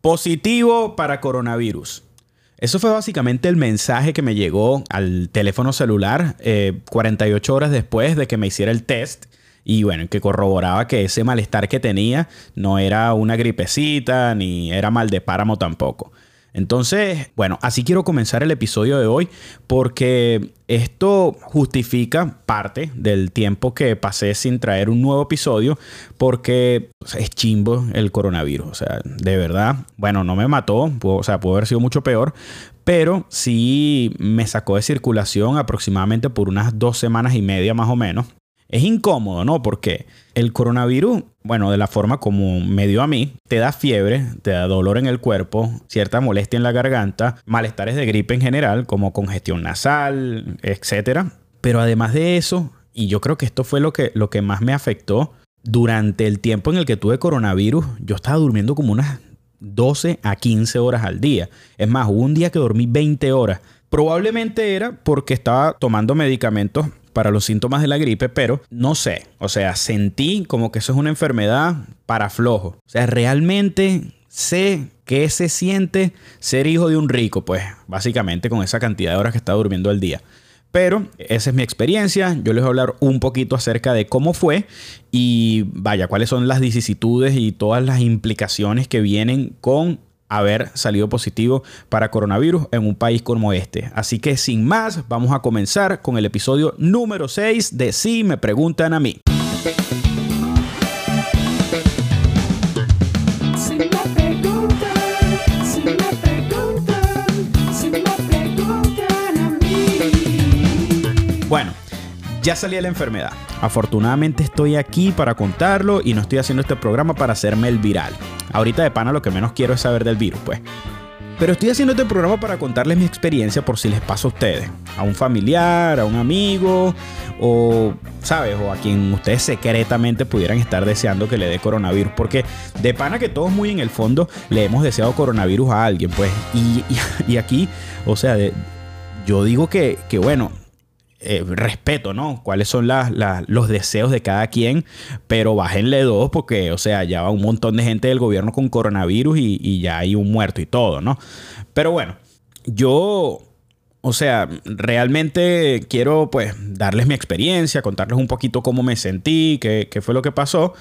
Positivo para coronavirus. Eso fue básicamente el mensaje que me llegó al teléfono celular 48 eh, horas después de que me hiciera el test y bueno, que corroboraba que ese malestar que tenía no era una gripecita ni era mal de páramo tampoco. Entonces, bueno, así quiero comenzar el episodio de hoy porque esto justifica parte del tiempo que pasé sin traer un nuevo episodio porque es chimbo el coronavirus. O sea, de verdad, bueno, no me mató, o sea, pudo haber sido mucho peor, pero sí me sacó de circulación aproximadamente por unas dos semanas y media más o menos. Es incómodo, ¿no? Porque el coronavirus, bueno, de la forma como me dio a mí, te da fiebre, te da dolor en el cuerpo, cierta molestia en la garganta, malestares de gripe en general, como congestión nasal, etc. Pero además de eso, y yo creo que esto fue lo que, lo que más me afectó, durante el tiempo en el que tuve coronavirus, yo estaba durmiendo como unas 12 a 15 horas al día. Es más, hubo un día que dormí 20 horas. Probablemente era porque estaba tomando medicamentos para los síntomas de la gripe, pero no sé, o sea, sentí como que eso es una enfermedad para flojo. O sea, realmente sé qué se siente ser hijo de un rico, pues básicamente con esa cantidad de horas que está durmiendo al día. Pero esa es mi experiencia. Yo les voy a hablar un poquito acerca de cómo fue y vaya, cuáles son las vicisitudes y todas las implicaciones que vienen con haber salido positivo para coronavirus en un país como este. Así que sin más, vamos a comenzar con el episodio número 6 de Si me preguntan a mí. Ya salí de la enfermedad. Afortunadamente estoy aquí para contarlo y no estoy haciendo este programa para hacerme el viral. Ahorita de pana lo que menos quiero es saber del virus, pues. Pero estoy haciendo este programa para contarles mi experiencia por si les pasa a ustedes, a un familiar, a un amigo, o, ¿sabes? O a quien ustedes secretamente pudieran estar deseando que le dé coronavirus. Porque de pana que todos muy en el fondo le hemos deseado coronavirus a alguien, pues. Y, aquí, o sea, yo digo que, que, bueno, eh, respeto, ¿no? Cuáles son los deseos de cada quien, pero bájenle dos porque, o sea, ya va un montón de gente del gobierno con coronavirus y, ya hay un muerto y todo, ¿no? Pero bueno, yo o sea, realmente quiero pues darles mi experiencia, contarles un poquito cómo me sentí, qué, fue lo que pasó.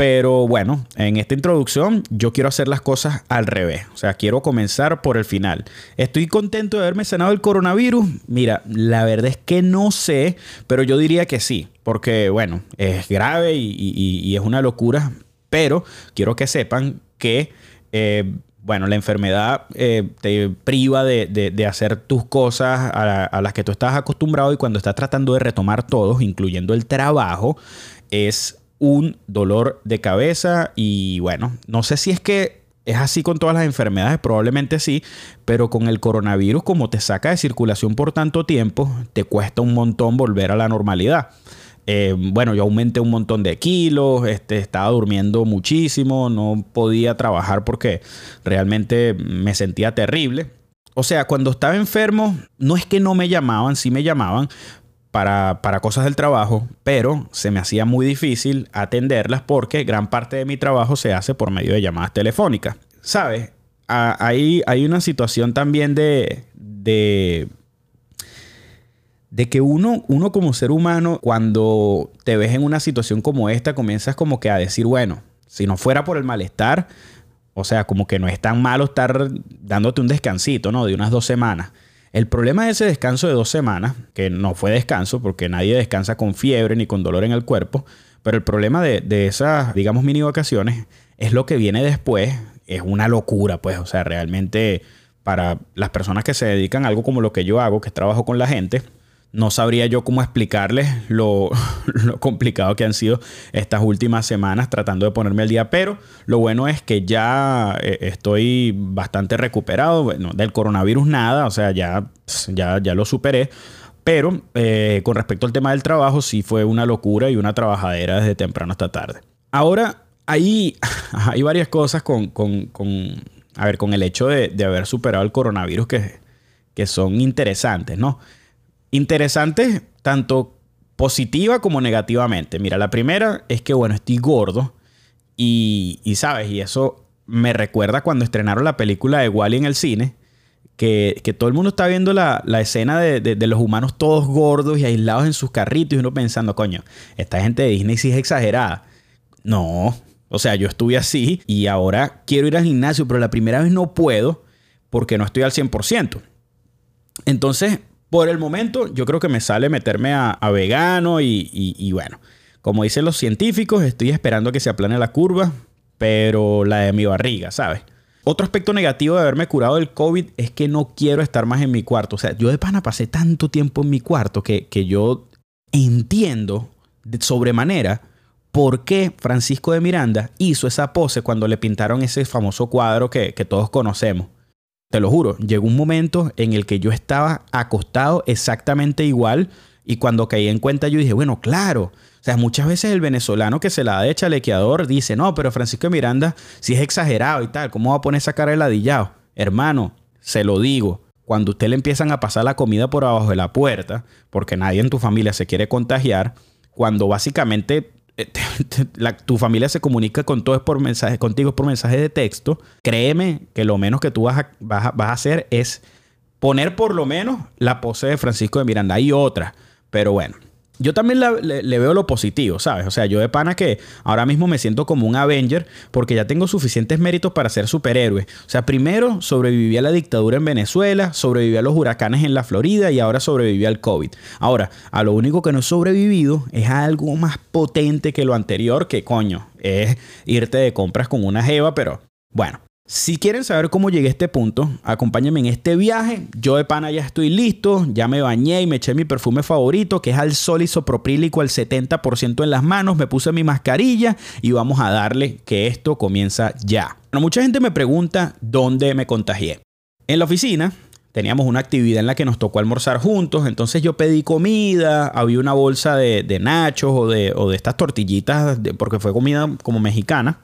Pero bueno, en esta introducción yo quiero hacer las cosas al revés. O sea, quiero comenzar por el final. ¿Estoy contento de haberme sanado el coronavirus? Mira, la verdad es que no sé, pero yo diría que sí. Porque bueno, es grave y, es una locura. Pero quiero que sepan que... Eh, bueno, la enfermedad eh, te priva de, hacer tus cosas a, a, las que tú estás acostumbrado y cuando estás tratando de retomar todos, incluyendo el trabajo, es un dolor de cabeza y bueno, no sé si es que es así con todas las enfermedades, probablemente sí, pero con el coronavirus como te saca de circulación por tanto tiempo, te cuesta un montón volver a la normalidad. Eh, bueno, yo aumenté un montón de kilos, este, estaba durmiendo muchísimo, no podía trabajar porque realmente me sentía terrible. O sea, cuando estaba enfermo, no es que no me llamaban, sí me llamaban, para, cosas del trabajo, pero se me hacía muy difícil atenderlas porque gran parte de mi trabajo se hace por medio de llamadas telefónicas. ¿Sabes? Hay, hay una situación también de, de, de que uno, uno como ser humano, cuando te ves en una situación como esta, comienzas como que a decir, bueno, si no fuera por el malestar, o sea, como que no es tan malo estar dándote un descansito, ¿no? De unas dos semanas. El problema de ese descanso de dos semanas, que no fue descanso porque nadie descansa con fiebre ni con dolor en el cuerpo, pero el problema de, esas, digamos, mini vacaciones es lo que viene después, es una locura, pues, o sea, realmente para las personas que se dedican a algo como lo que yo hago, que trabajo con la gente, no sabría yo cómo explicarles lo, complicado que han sido estas últimas semanas tratando de ponerme al día, pero lo bueno es que ya eh, estoy bastante recuperado, bueno, del coronavirus nada, o sea, ya, ya, ya lo superé, pero eh, con respecto al tema del trabajo sí fue una locura y una trabajadera desde temprano hasta tarde. Ahora, hay, hay varias cosas con, a ver, con el hecho de, haber superado el coronavirus que, que son interesantes, ¿no? Interesante tanto positiva como negativamente. Mira, la primera es que, bueno, estoy gordo y, y, sabes, y eso me recuerda cuando estrenaron la película de Wally en el cine, que, todo el mundo está viendo la, escena de, los humanos todos gordos y aislados en sus carritos y uno pensando, coño, esta gente de Disney sí es exagerada. No, o sea, yo estuve así y ahora quiero ir al gimnasio, pero la primera vez no puedo porque no estoy al 100%. Entonces, por el momento, yo creo que me sale meterme a, vegano y, bueno, como dicen los científicos, estoy esperando que se aplane la curva, pero la de mi barriga, ¿sabes? Otro aspecto negativo de haberme curado del COVID es que no quiero estar más en mi cuarto. O sea, yo de pana pasé tanto tiempo en mi cuarto que, que yo entiendo de sobremanera por qué Francisco de Miranda hizo esa pose cuando le pintaron ese famoso cuadro que, que todos conocemos. Te lo juro, llegó un momento en el que yo estaba acostado exactamente igual y cuando caí en cuenta yo dije, bueno, claro. O sea, muchas veces el venezolano que se la da de chalequeador dice, no, pero Francisco Miranda si es exagerado y tal, ¿cómo va a poner esa cara de ladillado? Hermano, se lo digo, cuando usted le empiezan a pasar la comida por abajo de la puerta, porque nadie en tu familia se quiere contagiar, cuando básicamente eh, tu familia se comunica con todo por mensaje, contigo por mensaje de texto, créeme que lo menos que tú vas a, vas a hacer es poner por lo menos la pose de Francisco de Miranda. Hay otra, pero bueno yo también le, veo lo positivo, ¿sabes? O sea, yo de pana que ahora mismo me siento como un Avenger porque ya tengo suficientes méritos para ser superhéroe. O sea, primero sobreviví a la dictadura en Venezuela, sobreviví a los huracanes en la Florida y ahora sobreviví al COVID. Ahora, a lo único que no he sobrevivido es algo más potente que lo anterior, que coño, es irte de compras con una jeva, pero bueno, si quieren saber cómo llegué a este punto, acompáñenme en este viaje. Yo de pana ya estoy listo, ya me bañé y me eché mi perfume favorito, que es al sol isopropílico al 70% en las manos, me puse mi mascarilla y vamos a darle que esto comienza ya. Bueno, mucha gente me pregunta dónde me contagié. En la oficina teníamos una actividad en la que nos tocó almorzar juntos, entonces yo pedí comida, había una bolsa de, nachos o de, o de, estas tortillitas, porque fue comida como mexicana.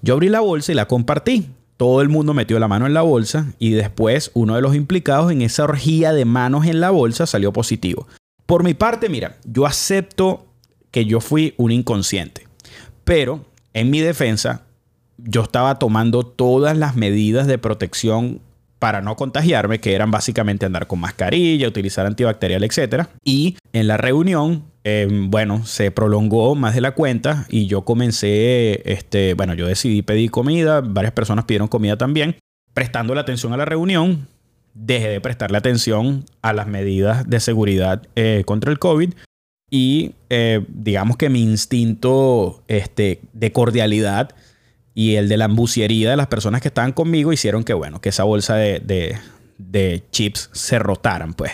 Yo abrí la bolsa y la compartí. Todo el mundo metió la mano en la bolsa y después uno de los implicados en esa orgía de manos en la bolsa salió positivo. Por mi parte, mira, yo acepto que yo fui un inconsciente, pero en mi defensa, yo estaba tomando todas las medidas de protección para no contagiarme, que eran básicamente andar con mascarilla, utilizar antibacterial, etc. Y en la reunión, em, bueno, se prolongó más de la cuenta y yo comencé, este, bueno, yo decidí pedir comida, varias personas pidieron comida también. Prestando la atención a la reunión, dejé de prestarle atención a las medidas de seguridad eh, contra el COVID y eh, digamos que mi instinto este, de cordialidad y el de la embuciería de las personas que estaban conmigo hicieron que, bueno, que esa bolsa de, chips se rotaran, pues.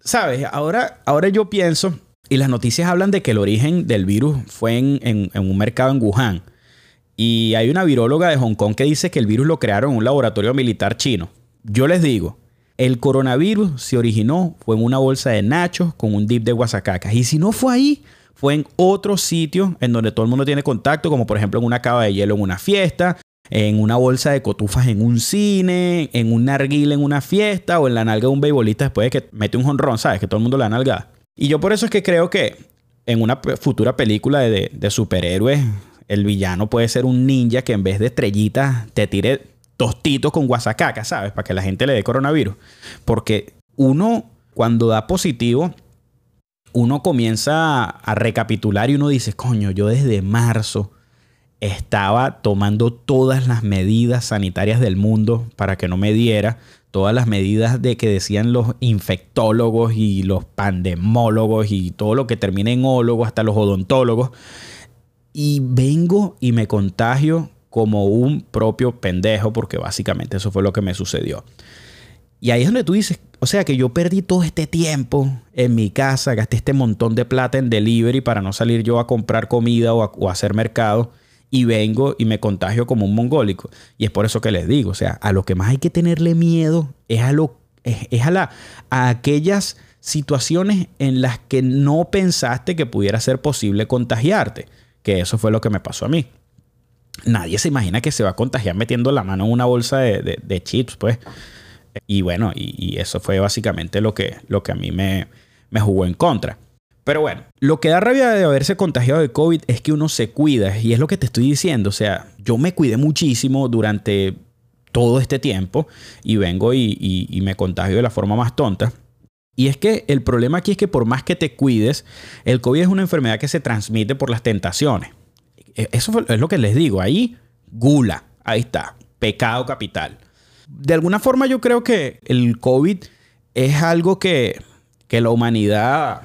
¿Sabes? Ahora, ahora yo pienso, y las noticias hablan de que el origen del virus fue en, un mercado en Wuhan. Y hay una viróloga de Hong Kong que dice que el virus lo crearon en un laboratorio militar chino. Yo les digo, el coronavirus se originó, fue en una bolsa de nachos con un dip de guasacacas. Y si no fue ahí, fue en otro sitio en donde todo el mundo tiene contacto, como por ejemplo en una cava de hielo en una fiesta, en una bolsa de cotufas en un cine, en un narguil en una fiesta o en la nalga de un beisbolista después de que mete un jonrón, ¿sabes? Que todo el mundo la nalga. Y yo por eso es que creo que en una futura película de, superhéroes, el villano puede ser un ninja que en vez de estrellitas te tire tostitos con guasacaca, ¿sabes? Para que la gente le dé coronavirus. Porque uno, cuando da positivo, uno comienza a recapitular y uno dice, coño, yo desde marzo estaba tomando todas las medidas sanitarias del mundo para que no me diera, todas las medidas de que decían los infectólogos y los pandemólogos y todo lo que termina en ólogo, hasta los odontólogos. Y vengo y me contagio como un propio pendejo, porque básicamente eso fue lo que me sucedió. Y ahí es donde tú dices, o sea que yo perdí todo este tiempo en mi casa, gasté este montón de plata en delivery para no salir yo a comprar comida o a, hacer mercado y vengo y me contagio como un mongólico. Y es por eso que les digo, o sea, a lo que más hay que tenerle miedo es a, lo, es, a, la, aquellas situaciones en las que no pensaste que pudiera ser posible contagiarte, que eso fue lo que me pasó a mí. Nadie se imagina que se va a contagiar metiendo la mano en una bolsa de, chips, pues. Y bueno, y, eso fue básicamente lo que, lo que a mí me, me jugó en contra. Pero bueno, lo que da rabia de haberse contagiado de COVID es que uno se cuida y es lo que te estoy diciendo. O sea, yo me cuidé muchísimo durante todo este tiempo y vengo y, me contagio de la forma más tonta. Y es que el problema aquí es que por más que te cuides, el COVID es una enfermedad que se transmite por las tentaciones. E, eso es lo que les digo. Ahí, gula. Ahí está. Pecado capital. De alguna forma yo creo que el COVID es algo que, que la humanidad,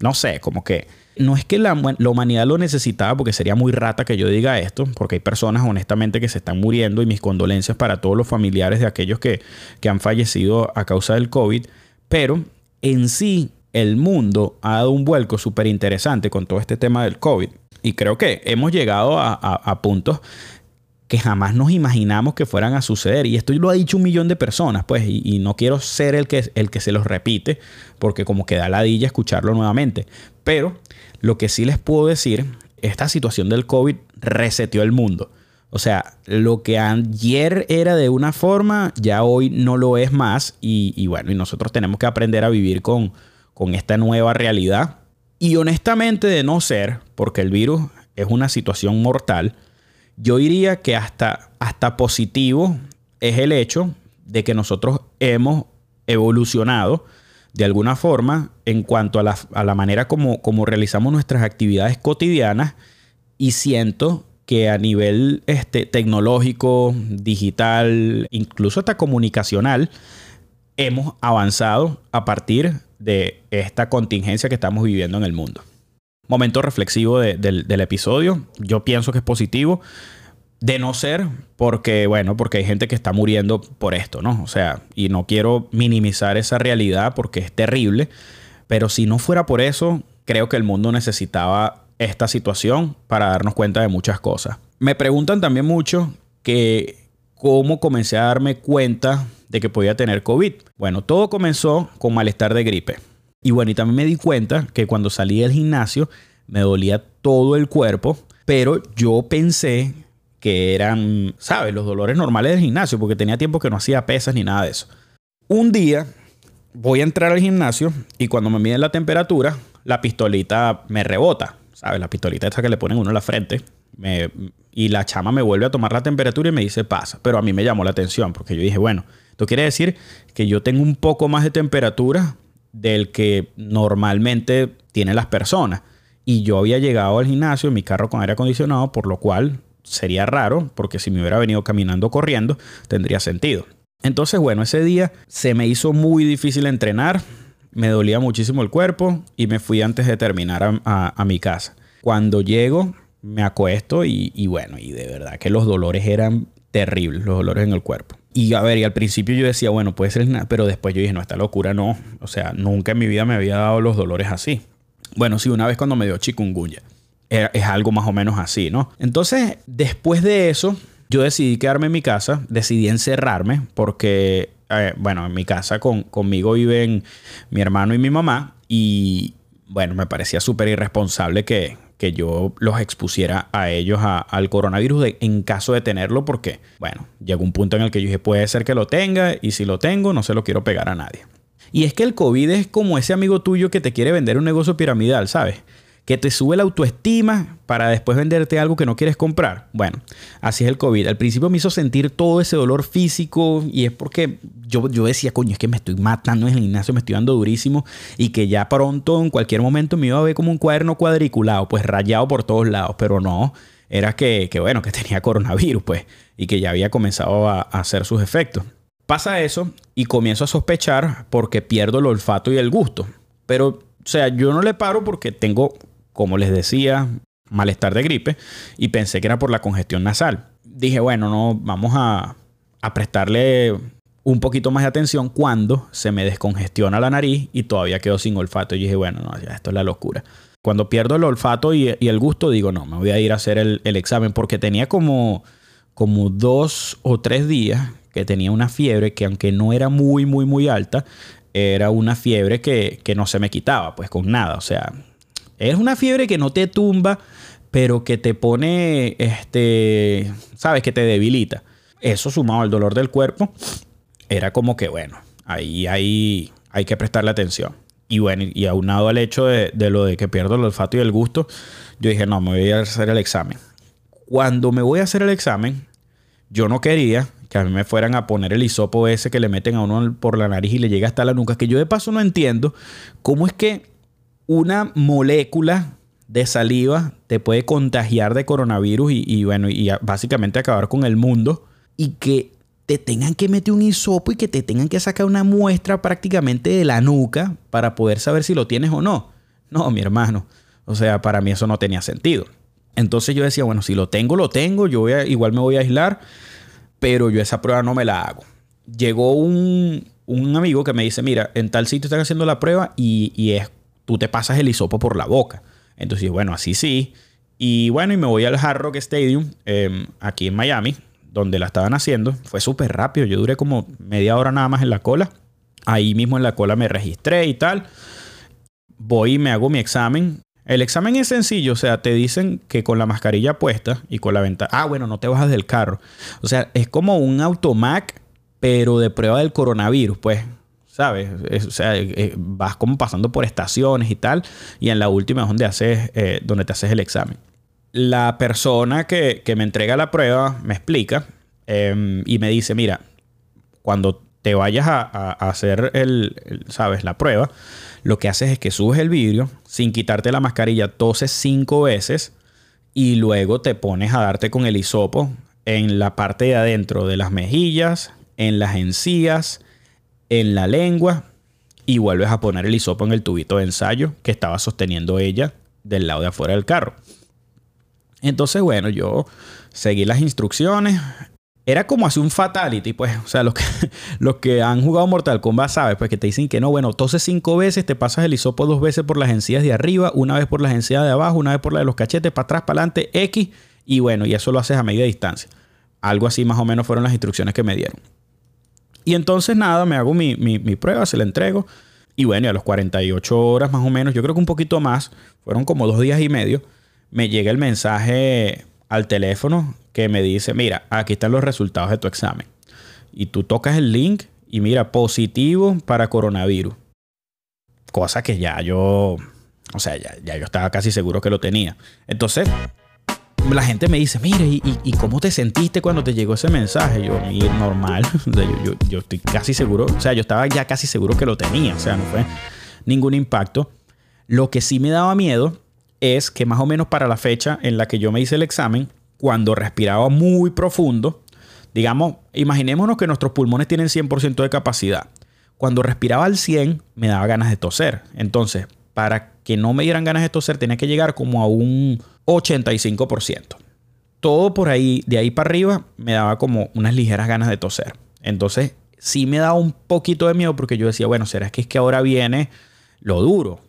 no sé, como que no es que la, humanidad lo necesitaba, porque sería muy rata que yo diga esto, porque hay personas honestamente que se están muriendo y mis condolencias para todos los familiares de aquellos que, que han fallecido a causa del COVID, pero en sí el mundo ha dado un vuelco súper interesante con todo este tema del COVID. Y creo que hemos llegado a, a puntos que jamás nos imaginamos que fueran a suceder. Y esto lo ha dicho un millón de personas, pues, y, no quiero ser el que, el que se los repite, porque como que da ladilla escucharlo nuevamente. Pero lo que sí les puedo decir, esta situación del COVID reseteó el mundo. O sea, lo que ayer era de una forma, ya hoy no lo es más. Y, bueno, y nosotros tenemos que aprender a vivir con, con esta nueva realidad. Y honestamente, de no ser, porque el virus es una situación mortal, yo diría que hasta, hasta positivo es el hecho de que nosotros hemos evolucionado de alguna forma en cuanto a la, manera como, como, realizamos nuestras actividades cotidianas y siento que a nivel este, tecnológico, digital, incluso hasta comunicacional, hemos avanzado a partir de esta contingencia que estamos viviendo en el mundo momento reflexivo del, episodio. Yo pienso que es positivo. De no ser porque, bueno, porque hay gente que está muriendo por esto, ¿no? O sea, y no quiero minimizar esa realidad porque es terrible, pero si no fuera por eso, creo que el mundo necesitaba esta situación para darnos cuenta de muchas cosas. Me preguntan también mucho que cómo comencé a darme cuenta de que podía tener COVID. Bueno, todo comenzó con malestar de gripe. Y bueno, y también me di cuenta que cuando salí del gimnasio me dolía todo el cuerpo, pero yo pensé que eran, ¿sabes? Los dolores normales del gimnasio, porque tenía tiempo que no hacía pesas ni nada de eso. Un día voy a entrar al gimnasio y cuando me miden la temperatura, la pistolita me rebota, ¿sabes? La pistolita esa que le ponen uno en la frente. y la chama me vuelve a tomar la temperatura y me dice pasa. Pero a mí me llamó la atención porque yo dije, bueno, esto quiere decir que yo tengo un poco más de temperatura del que normalmente tienen las personas. Y yo había llegado al gimnasio en mi carro con aire acondicionado, por lo cual sería raro, porque si me hubiera venido caminando corriendo, tendría sentido. Entonces, bueno, ese día se me hizo muy difícil entrenar, me dolía muchísimo el cuerpo y me fui antes de terminar a, mi casa. Cuando llego, me acuesto y, bueno, y de verdad que los dolores eran terribles, los dolores en el cuerpo. Y a ver, y al principio yo decía, bueno, puede ser nada, pero después yo dije, no, esta locura no. O sea, nunca en mi vida me había dado los dolores así. Bueno, sí, una vez cuando me dio chikungunya. Es algo más o menos así, ¿no? Entonces, después de eso, yo decidí quedarme en mi casa, decidí encerrarme, porque, eh, bueno, en mi casa con, conmigo viven mi hermano y mi mamá, y bueno, me parecía súper irresponsable que, que yo los expusiera a ellos al coronavirus en caso de tenerlo, porque, bueno, llegó un punto en el que yo dije, puede ser que lo tenga y si lo tengo, no se lo quiero pegar a nadie. Y es que el COVID es como ese amigo tuyo que te quiere vender un negocio piramidal, ¿sabes? Que te sube la autoestima para después venderte algo que no quieres comprar. Bueno, así es el COVID. Al principio me hizo sentir todo ese dolor físico y es porque yo, yo decía, coño, es que me estoy matando en el gimnasio, me estoy dando durísimo y que ya pronto, en cualquier momento, me iba a ver como un cuaderno cuadriculado, pues rayado por todos lados, pero no. Era que, que bueno, que tenía coronavirus, pues, y que ya había comenzado a, a hacer sus efectos. Pasa eso y comienzo a sospechar porque pierdo el olfato y el gusto. Pero, o sea, yo no le paro porque tengo como les decía, malestar de gripe y pensé que era por la congestión nasal. Dije, bueno, no, vamos a, prestarle un poquito más de atención cuando se me descongestiona la nariz y todavía quedo sin olfato. Y dije, bueno, no, ya esto es la locura. Cuando pierdo el olfato y, el gusto, digo, no, me voy a ir a hacer el, examen porque tenía como, como dos o tres días que tenía una fiebre que aunque no era muy, muy, muy alta, era una fiebre que, que no se me quitaba, pues con nada. O sea, es una fiebre que no te tumba, pero que te pone, este, sabes, que te debilita. Eso sumado al dolor del cuerpo, era como que, bueno, ahí hay, hay que prestarle atención. Y bueno, y aunado al hecho de, de lo de que pierdo el olfato y el gusto, yo dije, no, me voy a hacer el examen. Cuando me voy a hacer el examen, yo no quería que a mí me fueran a poner el hisopo ese que le meten a uno por la nariz y le llega hasta la nuca, que yo de paso no entiendo cómo es que una molécula de saliva te puede contagiar de coronavirus y, bueno, y básicamente acabar con el mundo y que te tengan que meter un hisopo y que te tengan que sacar una muestra prácticamente de la nuca para poder saber si lo tienes o no. No, mi hermano. O sea, para mí eso no tenía sentido. Entonces yo decía, bueno, si lo tengo, lo tengo, yo voy igual me voy a aislar, pero yo esa prueba no me la hago. Llegó un, amigo que me dice, mira, en tal sitio están haciendo la prueba y, y es, tú te pasas el hisopo por la boca. Entonces, bueno, así sí. Y bueno, y me voy al Hard Rock Stadium, em, aquí en Miami, donde la estaban haciendo. Fue súper rápido. Yo duré como media hora nada más en la cola. Ahí mismo en la cola me registré y tal. Voy y me hago mi examen. El examen es sencillo, o sea, te dicen que con la mascarilla puesta y con la ventana. Ah, bueno, no te bajas del carro. O sea, es como un automac, pero de prueba del coronavirus, pues. ¿Sabes? o sea, eh, eh, vas como pasando por estaciones y tal, y en la última es donde, haces, eh, donde te haces el examen. La persona que, me entrega la prueba me explica em, y me dice, mira, cuando te vayas a, hacer el, ¿sabes? La prueba, lo que haces es que subes el vidrio, sin quitarte la mascarilla, toses cinco veces y luego te pones a darte con el hisopo en la parte de adentro de las mejillas, en las encías, en la lengua y vuelves a poner el hisopo en el tubito de ensayo que estaba sosteniendo ella del lado de afuera del carro. Entonces, bueno, yo seguí las instrucciones. Era como hacer un fatality, pues. O sea, los que, los que han jugado Mortal Kombat saben, pues que te dicen que no, bueno, toses cinco veces, te pasas el hisopo dos veces por las encías de arriba, una vez por las encías de abajo, una vez por la de los cachetes, para atrás, para adelante, X, y bueno, y eso lo haces a media distancia. Algo así más o menos fueron las instrucciones que me dieron. Y entonces nada, me hago mi, prueba, se la entrego. Y bueno, y a los 48 horas más o menos, yo creo que un poquito más, fueron como dos días y medio, me llega el mensaje al teléfono que me dice, mira, aquí están los resultados de tu examen. Y tú tocas el link y mira, positivo para coronavirus. Cosa que ya yo, o sea, ya, ya yo estaba casi seguro que lo tenía. Entonces, la gente me dice, mire, ¿y, cómo te sentiste cuando te llegó ese mensaje? Yo, normal. yo, estoy casi seguro, o sea, yo estaba ya casi seguro que lo tenía, o sea, no fue ningún impacto. Lo que sí me daba miedo es que más o menos para la fecha en la que yo me hice el examen, cuando respiraba muy profundo, digamos, imaginémonos que nuestros pulmones tienen 100% de capacidad. Cuando respiraba al 100, me daba ganas de toser. Entonces, para que no me dieran ganas de toser, tenía que llegar como a un 85%. Todo por ahí, de ahí para arriba, me daba como unas ligeras ganas de toser. Entonces, sí me daba un poquito de miedo porque yo decía, bueno, ¿será que es que ahora viene lo duro?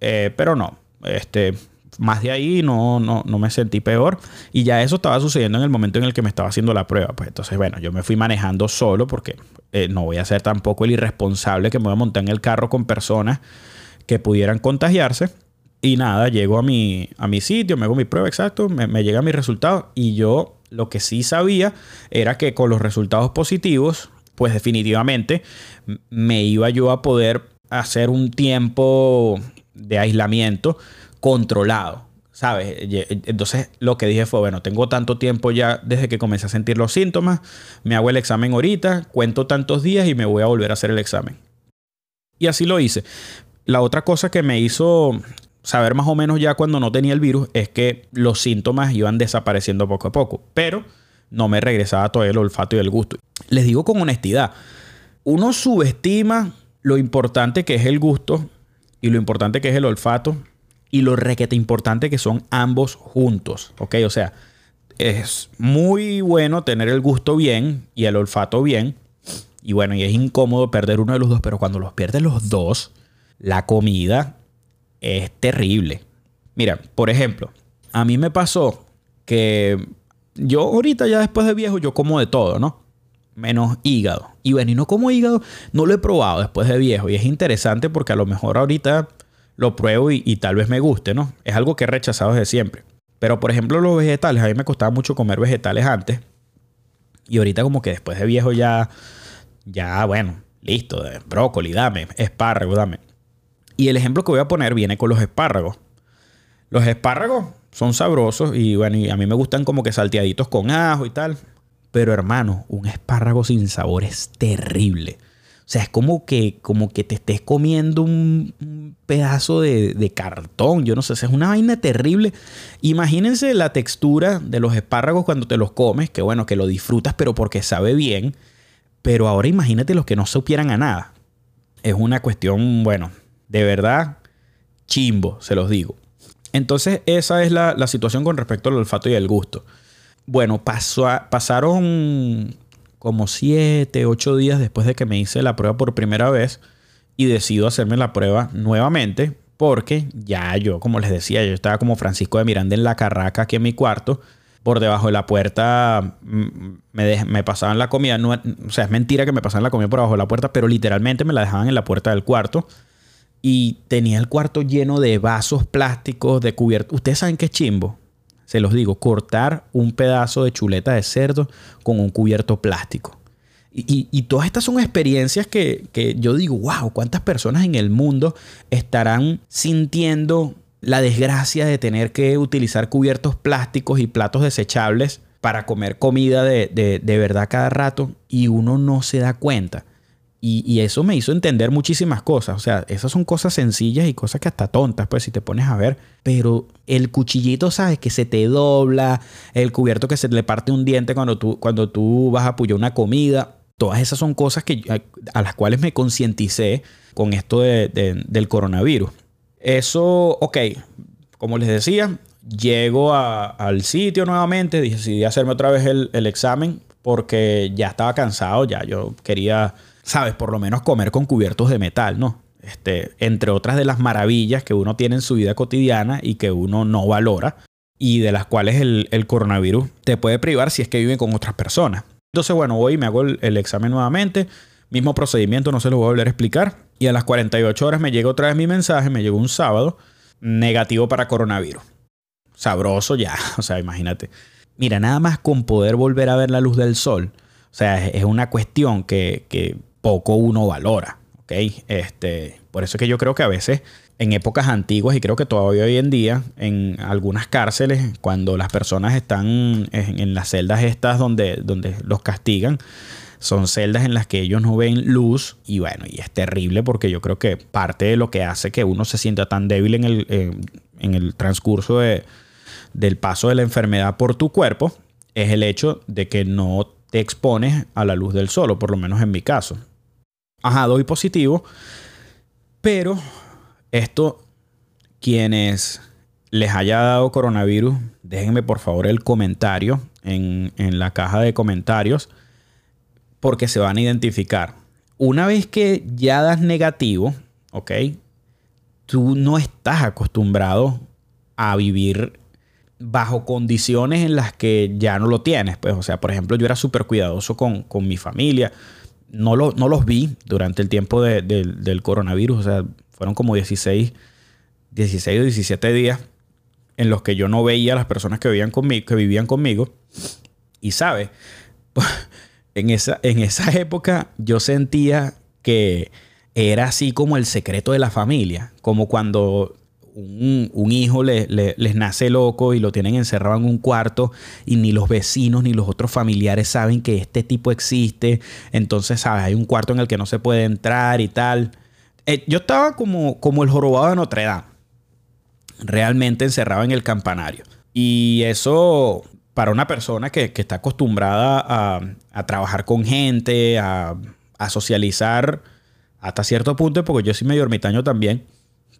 Eh, pero no, este, más de ahí no, no, no, me sentí peor. Y ya eso estaba sucediendo en el momento en el que me estaba haciendo la prueba. Pues entonces, bueno, yo me fui manejando solo porque eh, no voy a ser tampoco el irresponsable que me voy a montar en el carro con personas que pudieran contagiarse. Y nada, llego a mi, a mi sitio, me hago mi prueba exacto, me, me llega mi resultado y yo lo que sí sabía era que con los resultados positivos, pues definitivamente me iba yo a poder hacer un tiempo de aislamiento controlado, ¿sabes? Entonces lo que dije fue, bueno, tengo tanto tiempo ya desde que comencé a sentir los síntomas, me hago el examen ahorita, cuento tantos días y me voy a volver a hacer el examen. Y así lo hice. La otra cosa que me hizo saber más o menos ya cuando no tenía el virus es que los síntomas iban desapareciendo poco a poco, pero no me regresaba todo el olfato y el gusto. Les digo con honestidad, uno subestima lo importante que es el gusto y lo importante que es el olfato y lo requete importante que son ambos juntos, ¿ok? O sea, es muy bueno tener el gusto bien y el olfato bien y bueno, y es incómodo perder uno de los dos, pero cuando los pierdes los dos, la comida es terrible. Mira, por ejemplo, a mí me pasó que yo ahorita ya después de viejo yo como de todo, ¿no? Menos hígado. Y bueno, y no como hígado, no lo he probado después de viejo. Y es interesante porque a lo mejor ahorita lo pruebo y, tal vez me guste, ¿no? Es algo que he rechazado desde siempre. Pero por ejemplo los vegetales, a mí me costaba mucho comer vegetales antes. Y ahorita como que después de viejo ya, ya bueno, listo, brócoli, dame, espárrago, dame. Y el ejemplo que voy a poner viene con los espárragos. Los espárragos son sabrosos y bueno, y a mí me gustan como que salteaditos con ajo y tal. Pero hermano, un espárrago sin sabor es terrible. O sea, es como que, como que te estés comiendo un, pedazo de, de, cartón. Yo no sé, es una vaina terrible. Imagínense la textura de los espárragos cuando te los comes, que bueno, que lo disfrutas, pero porque sabe bien. Pero ahora imagínate los que no supieran a nada. Es una cuestión, bueno, de verdad, chimbo, se los digo. Entonces, esa es la, la situación con respecto al olfato y al gusto. Bueno, pasó pasaron como siete, ocho días después de que me hice la prueba por primera vez y decido hacerme la prueba nuevamente porque ya yo, como les decía, yo estaba como Francisco de Miranda en la carraca aquí en mi cuarto. Por debajo de la puerta mm, me, me pasaban la comida. No, o sea, es mentira que me pasaban la comida por debajo de la puerta, pero literalmente me la dejaban en la puerta del cuarto. Y tenía el cuarto lleno de vasos plásticos, de cubiertos. ¿Ustedes saben qué chimbo? se los digo, cortar un pedazo de chuleta de cerdo con un cubierto plástico. Y, todas estas son experiencias que, que, yo digo, wow, ¿cuántas personas en el mundo estarán sintiendo la desgracia de tener que utilizar cubiertos plásticos y platos desechables para comer comida de, de, de verdad cada rato y uno no se da cuenta? Y, eso me hizo entender muchísimas cosas. O sea, esas son cosas sencillas y cosas que hasta tontas, pues si te pones a ver. Pero el cuchillito, ¿sabes? Que se te dobla, el cubierto que se le parte un diente cuando tú, cuando tú vas a apoyar una comida. Todas esas son cosas que, a, las cuales me concienticé con esto del coronavirus. Eso, ok, como les decía, llego al sitio nuevamente, decidí hacerme otra vez el, el examen porque ya estaba cansado, ya yo quería sabes, por lo menos comer con cubiertos de metal, ¿no? Este, entre otras de las maravillas que uno tiene en su vida cotidiana y que uno no valora y de las cuales el, coronavirus te puede privar si es que vive con otras personas. Entonces, bueno, voy y me hago el, examen nuevamente. Mismo procedimiento, no se lo voy a volver a explicar. Y a las 48 horas me llega otra vez mi mensaje, me llegó un sábado, negativo para coronavirus. Sabroso ya, o sea, imagínate. Mira, nada más con poder volver a ver la luz del sol. O sea, es una cuestión que, que poco uno valora. ¿ok? Este, por eso es que yo creo que a veces en épocas antiguas y creo que todavía hoy en día en algunas cárceles cuando las personas están en, las celdas estas donde, donde los castigan son celdas en las que ellos no ven luz y bueno y es terrible porque yo creo que parte de lo que hace que uno se sienta tan débil en el, en el transcurso de, del paso de la enfermedad por tu cuerpo es el hecho de que no te expones a la luz del sol o por lo menos en mi caso ajá, doy positivo, pero esto, quienes les haya dado coronavirus, déjenme por favor el comentario en, en la caja de comentarios, porque se van a identificar. Una vez que ya das negativo, ¿ok? Tú no estás acostumbrado a vivir bajo condiciones en las que ya no lo tienes. Pues, o sea, por ejemplo, yo era súper cuidadoso con, con, mi familia no, no los vi durante el tiempo del coronavirus. O sea, fueron como 16, 16 o 17 días en los que yo no veía a las personas que vivían conmigo. Que vivían conmigo. Y sabe, en esa, en esa época yo sentía que era así como el secreto de la familia. Como cuando un, hijo les nace loco y lo tienen encerrado en un cuarto y ni los vecinos ni los otros familiares saben que este tipo existe. Entonces, ¿sabes? Hay un cuarto en el que no se puede entrar y tal. Eh, yo estaba como, como el jorobado de Notre Dame. Realmente encerrado en el campanario. Y eso, para una persona que, está acostumbrada a, trabajar con gente, a, a socializar hasta cierto punto, porque yo soy medio ermitaño también,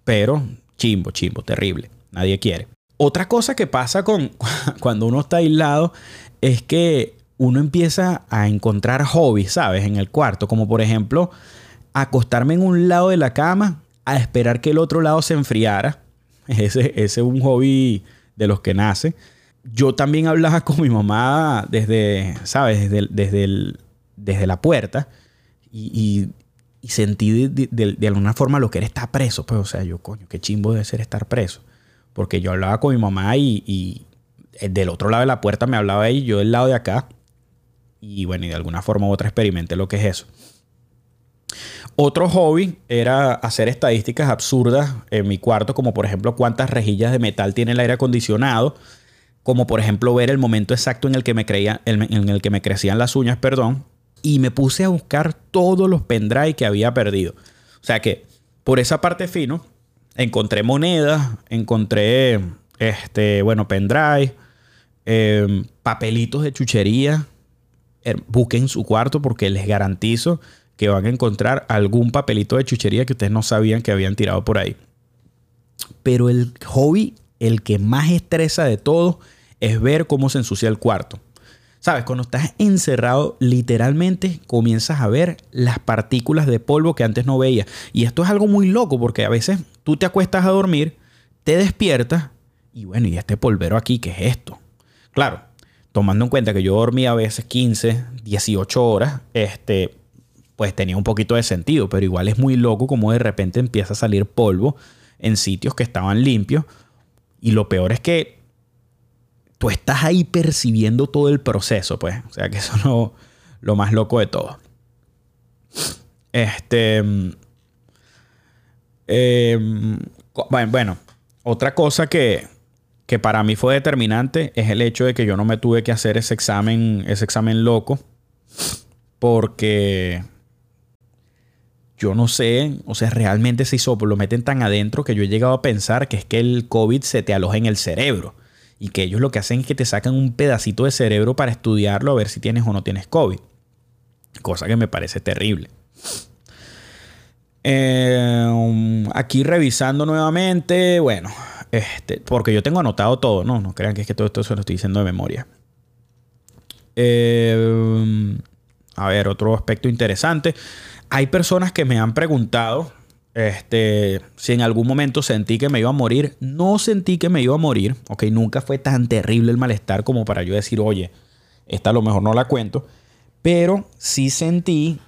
pero Chimbo, chimbo, terrible. Nadie quiere. Otra cosa que pasa con cuando uno está aislado es que uno empieza a encontrar hobbies, ¿sabes? En el cuarto, como por ejemplo acostarme en un lado de la cama a esperar que el otro lado se enfriara. Ese, ese es un hobby de los que nace. Yo también hablaba con mi mamá desde, ¿sabes? Desde, desde, desde la puerta y sentí de, alguna forma lo que era estar preso. Pues, o sea, yo, coño, qué chimbo debe ser estar preso. Porque yo hablaba con mi mamá y, del otro lado de la puerta me hablaba ella y yo del lado de acá. Y bueno, y de alguna forma u otra experimenté lo que es eso. Otro hobby era hacer estadísticas absurdas en mi cuarto, como por ejemplo cuántas rejillas de metal tiene el aire acondicionado, como por ejemplo ver el momento exacto en el que me, creía, en el que me crecían las uñas, perdón, y me puse a buscar todos los pendrive que había perdido. O sea que por esa parte fino, encontré monedas, encontré, este, bueno, pendrive, em, papelitos de chuchería. Busquen su cuarto porque les garantizo que van a encontrar algún papelito de chuchería que ustedes no sabían que habían tirado por ahí. Pero el hobby, el que más estresa de todo, es ver cómo se ensucia el cuarto. Sabes, cuando estás encerrado, literalmente comienzas a ver las partículas de polvo que antes no veías. Y esto es algo muy loco porque a veces tú te acuestas a dormir, te despiertas y bueno, ¿y este polvero aquí qué es esto? Claro, tomando en cuenta que yo dormía a veces 15, 18 horas, este, pues tenía un poquito de sentido, pero igual es muy loco como de repente empieza a salir polvo en sitios que estaban limpios. Y lo peor es que tú estás ahí percibiendo todo el proceso, pues. O sea que eso es lo, más loco de todo. Este. Em, bueno, otra cosa que, que para mí fue determinante es el hecho de que yo no me tuve que hacer ese examen, ese examen loco. Porque yo no sé, o sea, realmente se hizo, lo meten tan adentro que yo he llegado a pensar que es que el COVID se te aloja en el cerebro y que ellos lo que hacen es que te sacan un pedacito de cerebro para estudiarlo a ver si tienes o no tienes COVID. Cosa que me parece terrible. Eh, aquí revisando nuevamente, bueno, este, porque yo tengo anotado todo, no, no crean que es que todo esto se lo estoy diciendo de memoria. Eh, a ver, otro aspecto interesante. Hay personas que me han preguntado este, si en algún momento sentí que me iba a morir. No sentí que me iba a morir. Ok, nunca fue tan terrible el malestar como para yo decir, oye, esta a lo mejor no la cuento. Pero sí sentí,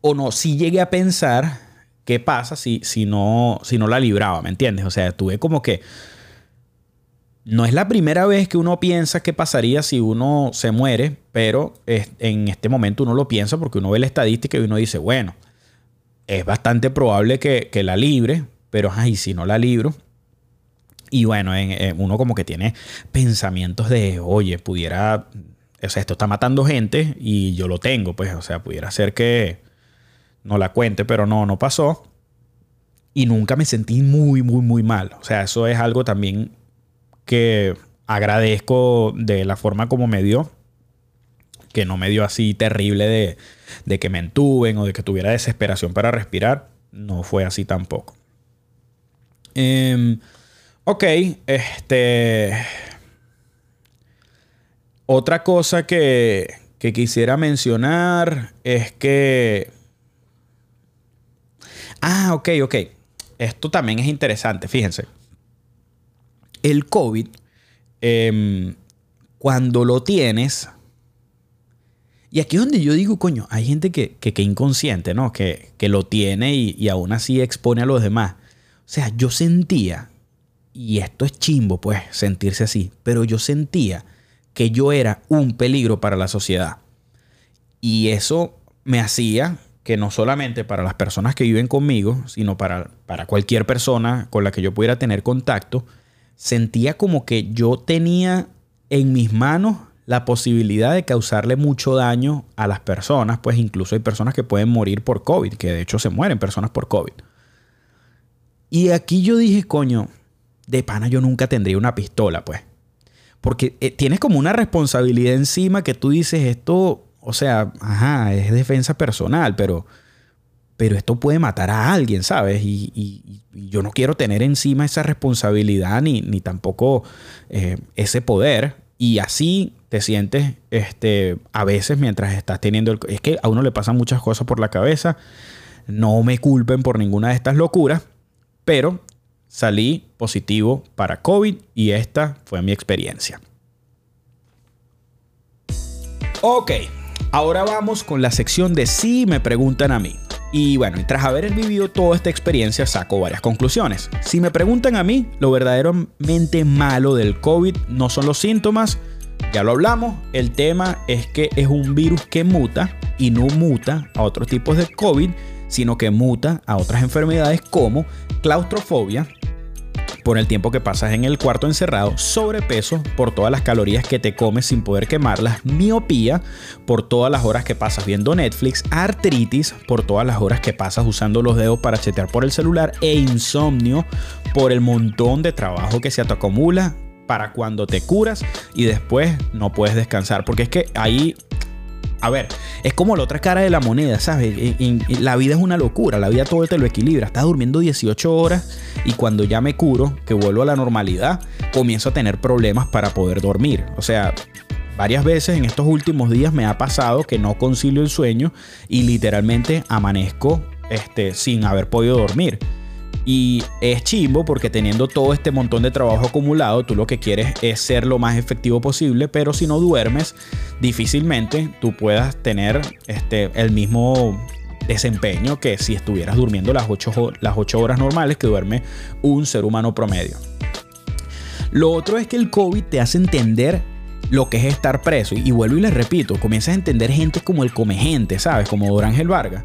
o no, sí llegué a pensar qué pasa si, si, no, si no la libraba, ¿me entiendes? O sea, tuve como que no es la primera vez que uno piensa qué pasaría si uno se muere, pero en este momento uno lo piensa porque uno ve la estadística y uno dice, bueno, es bastante probable que, la libre, pero ay, si no la libro. Y bueno, uno como que tiene pensamientos de, oye, pudiera, o sea, esto está matando gente y yo lo tengo, pues, o sea, pudiera ser que no la cuente, pero no, no pasó. Y nunca me sentí muy, muy, muy mal. O sea, eso es algo también que agradezco de la forma como me dio, que no me dio así terrible de, que me entuben o de que tuviera desesperación para respirar, no fue así tampoco. Em, ok, este... Otra cosa que, que quisiera mencionar es que... Ah, ok, ok. Esto también es interesante, fíjense el COVID, em, cuando lo tienes, y aquí es donde yo digo, coño, hay gente que, que, inconsciente, ¿no? Que, lo tiene y, y, aún así expone a los demás. O sea, yo sentía, y esto es chimbo, pues, sentirse así, pero yo sentía que yo era un peligro para la sociedad. Y eso me hacía que no solamente para las personas que viven conmigo, sino para, para cualquier persona con la que yo pudiera tener contacto, sentía como que yo tenía en mis manos la posibilidad de causarle mucho daño a las personas, pues incluso hay personas que pueden morir por COVID, que de hecho se mueren personas por COVID. Y aquí yo dije, coño, de pana yo nunca tendría una pistola, pues. Porque eh, tienes como una responsabilidad encima que tú dices esto, o sea, ajá, es defensa personal, pero pero esto puede matar a alguien, ¿sabes? Y, yo no quiero tener encima esa responsabilidad ni, ni tampoco eh, ese poder. Y así te sientes este, a veces mientras estás teniendo el... Es que a uno le pasan muchas cosas por la cabeza. No me culpen por ninguna de estas locuras, pero salí positivo para COVID y esta fue mi experiencia. Ok, ahora vamos con la sección de si me preguntan a mí. Y bueno, tras haber vivido toda esta experiencia saco varias conclusiones. Si me preguntan a mí, lo verdaderamente malo del COVID no son los síntomas, ya lo hablamos, el tema es que es un virus que muta y no muta a otros tipos de COVID, sino que muta a otras enfermedades como claustrofobia, por el tiempo que pasas en el cuarto encerrado, sobrepeso por todas las calorías que te comes sin poder quemarlas, miopía por todas las horas que pasas viendo Netflix, artritis por todas las horas que pasas usando los dedos para chetear por el celular e insomnio por el montón de trabajo que se te acumula para cuando te curas y después no puedes descansar. Porque es que ahí a ver, es como la otra cara de la moneda, ¿sabes? la vida es una locura, la vida todo te lo equilibra. Estás durmiendo 18 horas y cuando ya me curo, que vuelvo a la normalidad, comienzo a tener problemas para poder dormir. O sea, varias veces en estos últimos días me ha pasado que no concilio el sueño y literalmente amanezco este, sin haber podido dormir. Y es chimbo porque teniendo todo este montón de trabajo acumulado, tú lo que quieres es ser lo más efectivo posible, pero si no duermes, difícilmente tú puedas tener este, el mismo desempeño que si estuvieras durmiendo las 8, las horas normales que duerme un ser humano promedio. Lo otro es que el COVID te hace entender lo que es estar preso. Y vuelvo y les repito, comienzas a entender gente como el come gente, ¿sabes? Como Dorángel Vargas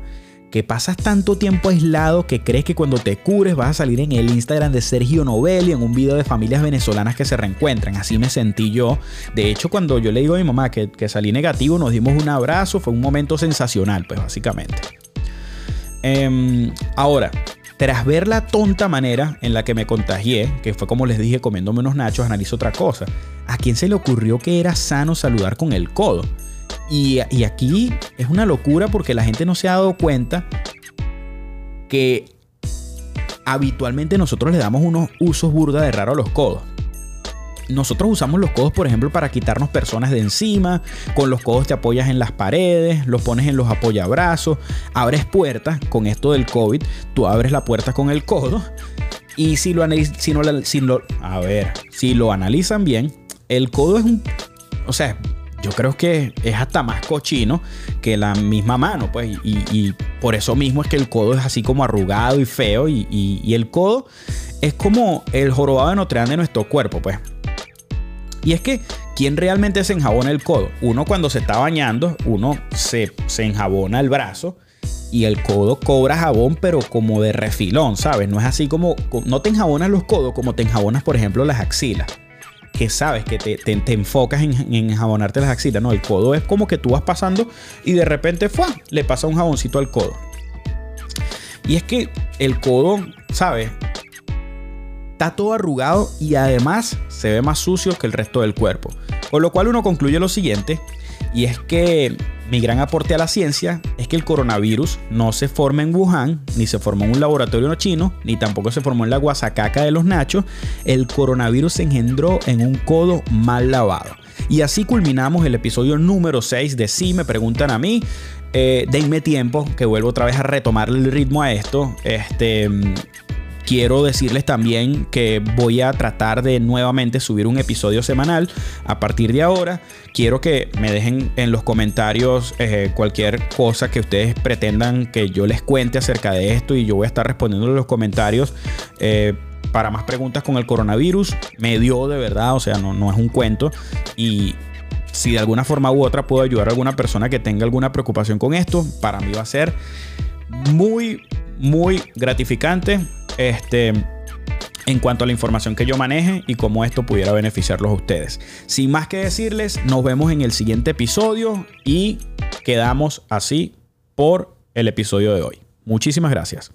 que pasas tanto tiempo aislado que crees que cuando te cures vas a salir en el Instagram de Sergio Novelli en un video de familias venezolanas que se reencuentran. Así me sentí yo. De hecho, cuando yo le digo a mi mamá que, salí negativo, nos dimos un abrazo, fue un momento sensacional, pues básicamente. Em, ahora, tras ver la tonta manera en la que me contagié, que fue como les dije comiéndome unos nachos, analizo otra cosa. ¿A quién se le ocurrió que era sano saludar con el codo? Y, aquí es una locura porque la gente no se ha dado cuenta que habitualmente nosotros le damos unos usos burda de raro a los codos. Nosotros usamos los codos, por ejemplo, para quitarnos personas de encima. Con los codos te apoyas en las paredes, los pones en los apoyabrazos, abres puertas. Con esto del COVID, tú abres la puerta con el codo. Y si lo, si lo, a ver, si lo analizan bien, el codo es un, o sea, yo creo que es hasta más cochino que la misma mano, pues. Y, por eso mismo es que el codo es así como arrugado y feo. Y, el codo es como el jorobado de Notre Dame de nuestro cuerpo, pues. Y es que, ¿quién realmente se enjabona el codo? Uno cuando se está bañando, uno se, se enjabona el brazo y el codo cobra jabón, pero como de refilón, ¿sabes? No es así como, no te enjabonas los codos como te enjabonas, por ejemplo, las axilas que sabes que te, te, enfocas en, en, jabonarte las axilas. No, el codo es como que tú vas pasando y de repente ¡fua! le pasa un jaboncito al codo. Y es que el codo, ¿sabes? Está todo arrugado y además se ve más sucio que el resto del cuerpo. Con lo cual uno concluye lo siguiente, y es que mi gran aporte a la ciencia es que el coronavirus no se forma en Wuhan, ni se formó en un laboratorio chino, ni tampoco se formó en la guasacaca de los nachos. El coronavirus se engendró en un codo mal lavado. Y así culminamos el episodio número 6 de Si me preguntan a mí. Eh, denme tiempo, que vuelvo otra vez a retomar el ritmo a esto. Este, quiero decirles también que voy a tratar de nuevamente subir un episodio semanal a partir de ahora. Quiero que me dejen en los comentarios eh, cualquier cosa que ustedes pretendan que yo les cuente acerca de esto y yo voy a estar respondiendo en los comentarios. Eh, para más preguntas con el coronavirus, me dio de verdad, o sea, no, no es un cuento. Y si de alguna forma u otra puedo ayudar a alguna persona que tenga alguna preocupación con esto, para mí va a ser muy, muy gratificante este, en cuanto a la información que yo maneje y cómo esto pudiera beneficiarlos a ustedes. Sin más que decirles, nos vemos en el siguiente episodio y quedamos así por el episodio de hoy. Muchísimas gracias.